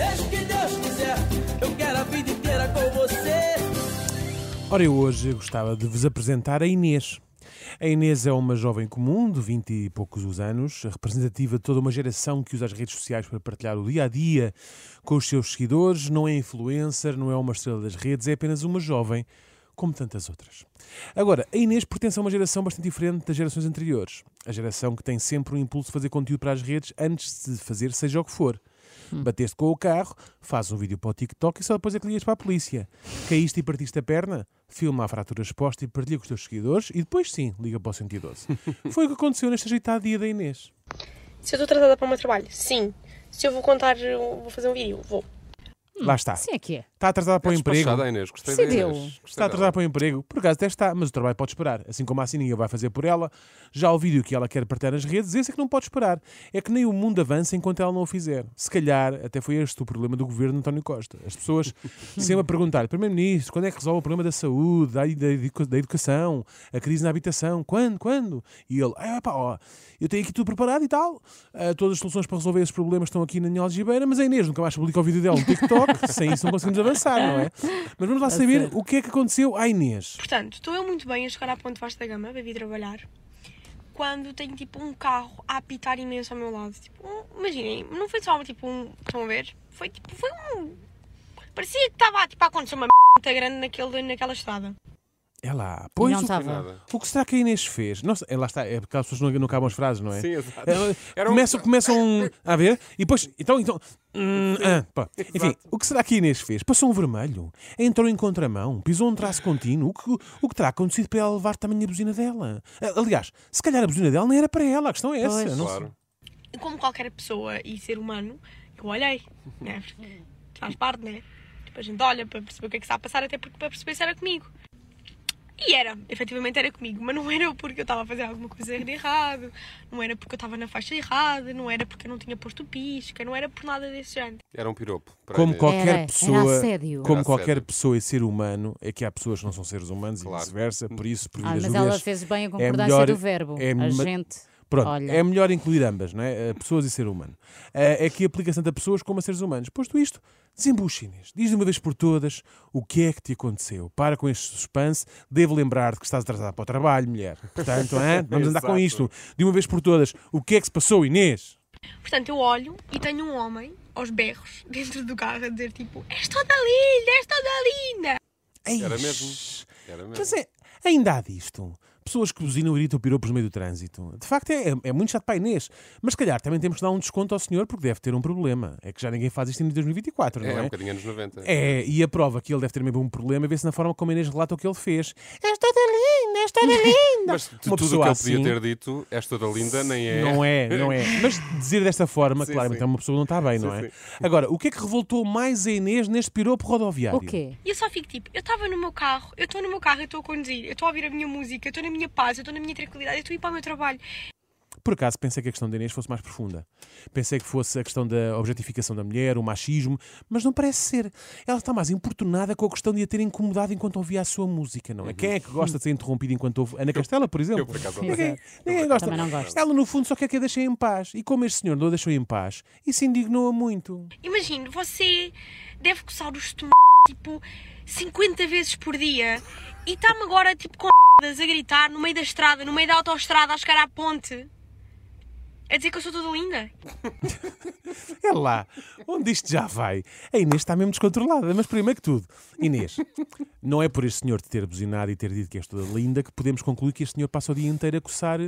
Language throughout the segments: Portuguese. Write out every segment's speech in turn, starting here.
Seja o que Deus quiser, eu quero a vida inteira com você. Ora, eu hoje gostava de vos apresentar a Inês. A Inês é uma jovem comum, de 20 e poucos os anos, representativa de toda uma geração que usa as redes sociais para partilhar o dia a dia com os seus seguidores. Não é influencer, não é uma estrela das redes, é apenas uma jovem, como tantas outras. Agora, a Inês pertence a uma geração bastante diferente das gerações anteriores. A geração que tem sempre o impulso de fazer conteúdo para as redes antes de fazer seja o que for. Bateste com o carro, faz um vídeo para o TikTok e só depois é que ligas para a polícia. Caíste e partiste a perna, filma a fratura exposta e partilha com os teus seguidores e depois sim, liga para o 112. Foi o que aconteceu neste agitado dia da Inês. Se eu estou atrasada para o meu trabalho, sim. Se eu vou contar, vou fazer um vídeo, vou. Lá está. Sim é que é. Está atrasada para o emprego. Despachada, Inês. Gostei da Decidiu. Inês. Gostei Está atrasada para o emprego. Por acaso até está, mas o trabalho pode esperar. Assim como assim ninguém vai fazer por ela. Já o vídeo que ela quer partilhar nas redes, esse é que não pode esperar. É que nem o mundo avança enquanto ela não o fizer. Se calhar, até foi este o problema do governo de António Costa. As pessoas sempre a perguntar, Primeiro-Ministro, quando é que resolve o problema da saúde, da, da educa- da educação, a crise na habitação? Quando? Quando? E ele, ah, pá, ó, eu tenho aqui tudo preparado e tal. Ah, todas as soluções para resolver esses problemas estão aqui na minha algibeira, mas a Inês nunca mais publica o vídeo dela no TikTok. Sem isso não conseguimos avançar, não é? Mas vamos lá saber sério. o que é que aconteceu à Inês. Portanto, estou eu muito bem a chegar à ponte Vasta da Gama para vir trabalhar. Quando tenho tipo um carro a apitar imenso ao meu lado. Tipo, um- imaginem, não foi só tipo um. Estão a ver? Foi tipo, foi um. Parecia que estava tipo, a acontecer uma muito grande naquele, naquela estrada. É lá. Pois, não o, estava. O que será que a Inês fez? Nossa, é, lá está, é porque as pessoas não, não acabam as frases, não é? Sim, exato. É, um- começam, um, a ver e depois. Então, então. hum, ah. Enfim, o que será que a Inês fez? Passou um vermelho, entrou em contramão, pisou um traço contínuo. O que, o que terá acontecido para ela levar também a buzina dela? Ah, Aliás, se calhar a buzina dela nem era para ela, a questão é essa. Pois. não. Claro. Como qualquer pessoa e ser humano, eu olhei, né? Faz parte, né? Tipo, a gente olha para perceber o que é que está a passar, até porque para perceber se era comigo. E era, efetivamente era comigo, mas não era porque eu estava a fazer alguma coisa de errado, não era porque eu estava na faixa errada, não era porque eu não tinha posto pisca, não era por nada desse género. Era um piropo. Como qualquer Era, era pessoa, assédio. como Era qualquer assédio. pessoa e ser humano, é que há pessoas que não são seres humanos Claro. e vice-versa, por isso, por Ah, mas as ela fez bem a é concordância melhor- do verbo. é a gente. Pronto, Olha. é melhor incluir ambas, não é? Eh, Pessoas e ser humano. Eh, É que aplica tanto a pessoas como a seres humanos. Posto isto, desembucha, Inês. Diz de uma vez por todas o que é que te aconteceu. Para com este suspense. Devo lembrar-te que estás atrasada para o trabalho, mulher. Portanto, vamos andar com isto. De uma vez por todas, o que é que se passou, Inês? Portanto, eu olho e tenho um homem aos berros dentro do carro a dizer tipo: És toda linda, és toda linda. Era mesmo. Era mesmo. Mas é, ainda há disto. Pessoas que buzinam e gritam piropos no meio do trânsito. De facto, é, é muito chato para a Inês. Mas, se calhar, também temos que dar um desconto ao senhor porque deve ter um problema. É que já ninguém faz isto em 2024, não É, é? um bocadinho anos 90. É, e a prova que ele deve ter mesmo um problema é ver-se na forma como a Inês relata o que ele fez. És toda linda, és toda linda. Mas de Uma tudo o pessoa que ele assim- podia ter dito, és toda linda, nem é. Não é, não é. Mas dizer desta forma, Sim, claramente sim. é uma pessoa que não está bem, Sim, não é? sim. Agora, o que é que revoltou mais a Inês neste piropo rodoviário? O quê? E eu só fico tipo: Eu estava no meu carro, eu estou no meu carro, eu estou a conduzir, eu estou a ouvir a minha música, eu estou na minha paz, eu estou na minha tranquilidade, eu estou a ir para o meu trabalho. Por acaso pensei que a questão da Inês fosse mais profunda. Pensei que fosse a questão da objetificação da mulher, o machismo, mas não parece ser. Ela está mais importunada com a questão de a ter incomodado enquanto ouvia a sua música, não é? Quem é que gosta de ser interrompido enquanto ouve? Ana Castela, por exemplo? eu, por acaso, ninguém, ninguém gosta. Também não gosto. Ela, no fundo, só quer que a deixem em paz. E como este senhor não a deixou em paz, isso indignou-a muito. Imagine, você deve coçar os estômagos tipo 50 vezes por dia e está-me agora tipo com a gritar no meio da estrada, no meio da autoestrada, a chegar à ponte. A dizer que eu sou toda linda. É lá, onde isto já vai. A Inês está mesmo descontrolada. Mas primeiro que tudo, Inês, não é por este senhor te ter buzinado e ter dito que és toda linda que podemos concluir que este senhor passa o dia inteiro a coçar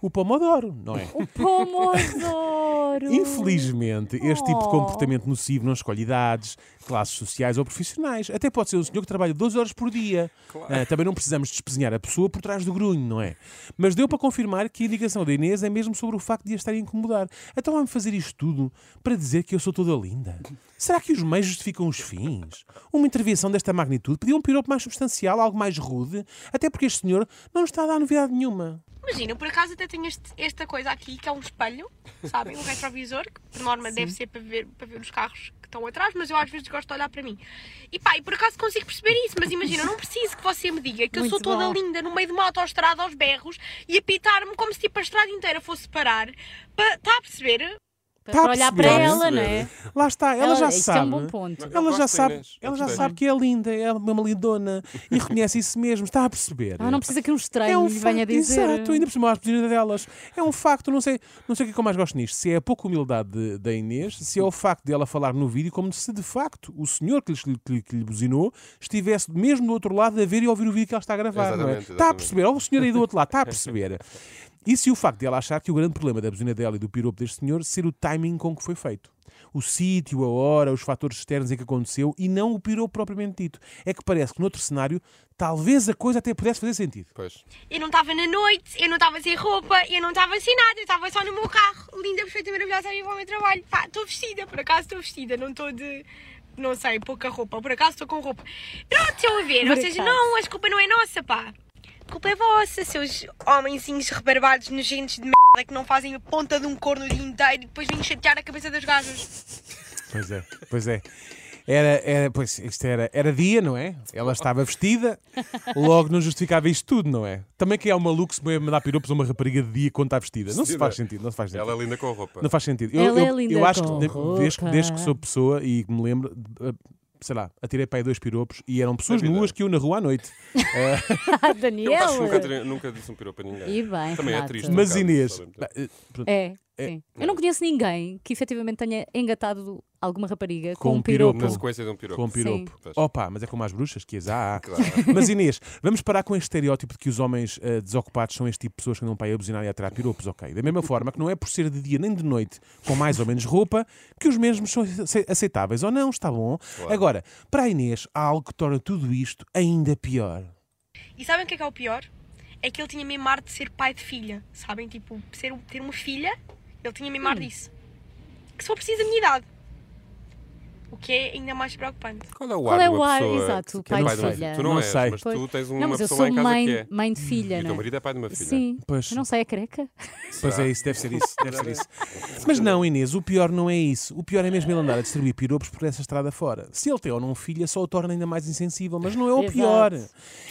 o pomodoro, não é? O Pomodoro! Infelizmente, este tipo de Oh. comportamento nocivo não escolhe idades, classes sociais ou profissionais. Até pode ser um senhor que trabalha 12 horas por dia. Ah, também não precisamos despesinhar a pessoa por trás do grunho, não é? Mas deu para confirmar que a indicação da Inês é mesmo sobre o facto de estar a incomodar. Então vai-me fazer isto tudo para dizer que eu sou toda linda? Será que os meios justificam os fins? Uma intervenção desta magnitude pedia um piropo mais substancial, algo mais rude, até porque este senhor não está a dar novidade nenhuma. Imagina, eu por acaso até tenho este- esta coisa aqui que é um espelho, sabem? Um retrovisor, que por norma deve ser para ver, para ver os carros que estão atrás, mas eu às vezes gosto de olhar para mim. E pá, e por acaso consigo perceber isso, mas imagina, eu não preciso que você me diga que eu Muito sou toda bom. linda no meio de uma autoestrada aos berros e apitar-me como se tipo a estrada inteira fosse parar. Para, está a perceber? Está a Para olhar perceber? para ela, não perceber? é? Lá está, ela, já isso sabe. é um bom ponto. Ela já sabe, Inês, ela já sabe que é linda, é uma lindona e reconhece isso mesmo, está a perceber. Ela não precisa que um estranho É um venha facto, dizer. exato, ainda por cima as delas. É um facto, não sei, não sei o que é que eu mais gosto nisto. Se é a pouca humildade de- da Inês, se é o facto de ela falar no vídeo como se de facto o senhor que lhe, que lhe- que lhe buzinou estivesse mesmo do outro lado a ver e ouvir o vídeo que ela está a gravar. não é? Exatamente, Está a exatamente. perceber? Olha o senhor aí do outro lado, está a perceber. Isso e o facto de ela achar que o grande problema da buzina dela e do piropo deste senhor ser o timing com que foi feito. O sítio, a hora, os fatores externos em que aconteceu e não o piropo propriamente dito. É que parece que noutro cenário talvez a coisa até pudesse fazer sentido. Pois. Eu não estava na noite, eu não estava sem roupa, eu não estava sem nada, eu estava só no meu carro, linda, perfeita, maravilhosa, a ir para o meu trabalho. Pá, estou vestida, por acaso estou vestida, não estou de. Não sei, pouca roupa, por acaso estou com roupa. Pronto, estão a ver, Por ou seja, acaso. não, a culpa não é nossa, pá. A culpa é vossa, seus homenzinhos rebarbados, nojentos de merda que não fazem a ponta de um corno o dia inteiro e depois vêm chatear a cabeça das gajas. Pois é, pois é. Era, era, pois, isto era, era dia, não é? Ela estava vestida, logo não justificava isto tudo, não é? Também que é um maluco se mandar piropos a uma rapariga de dia quando está vestida. Não se faz sentido, não se faz sentido. Ela é linda com a roupa. Não faz sentido. Ela eu, é eu, linda eu acho com que de- desde, que- desde que sou pessoa e que me lembro, de- sei lá, atirei para aí dois piropos e eram pessoas nuas que eu na rua à noite. Ah, Eu Daniel! acho que nunca, nunca disse um piropo a ninguém. E bem, Também é Renato. triste. Mas acaso, Inês, eh, É, É. sim. Eu não conheço ninguém que efetivamente tenha engatado alguma rapariga Com com, um um piropo. piropo. Na sequência de um piropo. com piropo. Pois. Opa, mas é como as bruxas, que as há. há. Claro. Mas Inês, vamos parar com este estereótipo de que os homens eh, desocupados são este tipo de pessoas que andam para aí a buzinar e a tirar piropos, ok? Da mesma forma que não é por ser de dia nem de noite com mais ou menos roupa que os mesmos são ace- aceitáveis ou não, está bom? Claro. Agora, para a Inês, há algo que torna tudo isto ainda pior. E sabem o que é que é o pior? É que ele tinha mesmo ar de ser pai de filha, sabem? Tipo, ser, ter uma filha, ele tinha mesmo ar disso. Que só precisa da minha idade. O que é ainda mais preocupante. Qual é o Qual ar é o ar, pessoa exato, que é pai pai de filha? filha? Tu não, Não és, sei. mas Pois. tu tens uma não, mas eu pessoa sou lá em casa mãe, que é. mãe de filha, E o teu é? marido é pai de uma filha. Sim. Pois. Eu não sei, é careca? Pois é isso, deve ser isso, deve ser isso. Mas não, Inês, o pior não é isso. O pior é mesmo ele andar a distribuir piropos por essa estrada fora. Se ele tem ou não um filho, só o torna ainda mais insensível, mas não é o Exato. pior.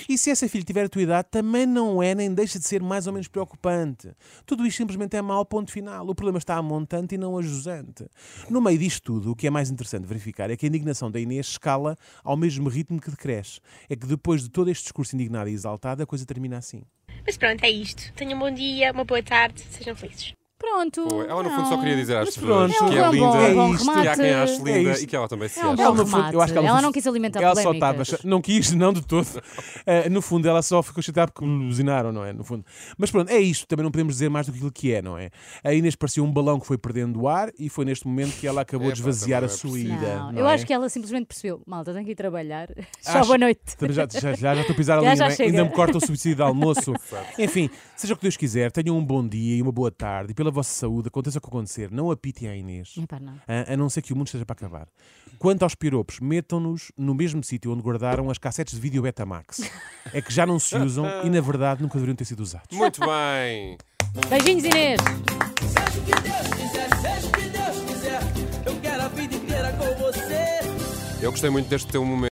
E se essa filha tiver a tua idade, também não é, nem deixa de ser mais ou menos preocupante. Tudo isto simplesmente é mau, ponto final. O problema está a montante e não a jusante. No meio disto tudo, o que é mais interessante verificar é que a indignação da Inês escala ao mesmo ritmo que decresce. É que depois de todo este discurso indignado e exaltado, a coisa termina assim. Mas pronto, é isto. Tenham um bom dia, uma boa tarde, sejam felizes. Pronto. Pô, Ela no fundo só queria dizer às Mas pessoas pronto. que É é um linda, bom- é bom isto. que há quem remate. ache É linda isto. e que ela também se É um acha. bom Ela, no fundo, remate. eu acho que ela, Ela não quis alimentar ela só estava. polémicas. Não quis, não de todo. Eh, no fundo, ela só ficou chateada porque me buzinaram, não é? No fundo. Mas pronto, é isto. Também não podemos dizer mais do que aquilo que é, não é? A Inês parecia um balão que foi perdendo o ar e foi neste momento que ela acabou Epá, de esvaziar a também sua não é ida. Não, não eu é? acho que ela simplesmente percebeu. Malta, tenho que ir trabalhar. Acho- boa noite. Também já, já, já, já estou a pisar ali, Já, já não é? chega. ainda me corta o subsídio de almoço. Enfim, seja o que Deus quiser, tenham um bom dia e uma boa tarde e pela vossa saúde, aconteça o que acontecer, não apitem à Inês. Epá, não. A, a não ser que o mundo esteja para acabar. Quanto aos piropos, metam-nos no mesmo sítio onde guardaram as cassetes de vídeo Betamax. É que já não se usam e, na verdade, nunca deveriam ter sido usados. Muito bem. Beijinhos, Inês. Seja o que Deus quiser, seja o que Deus quiser, eu quero a vida inteira com você. Eu gostei muito deste teu momento.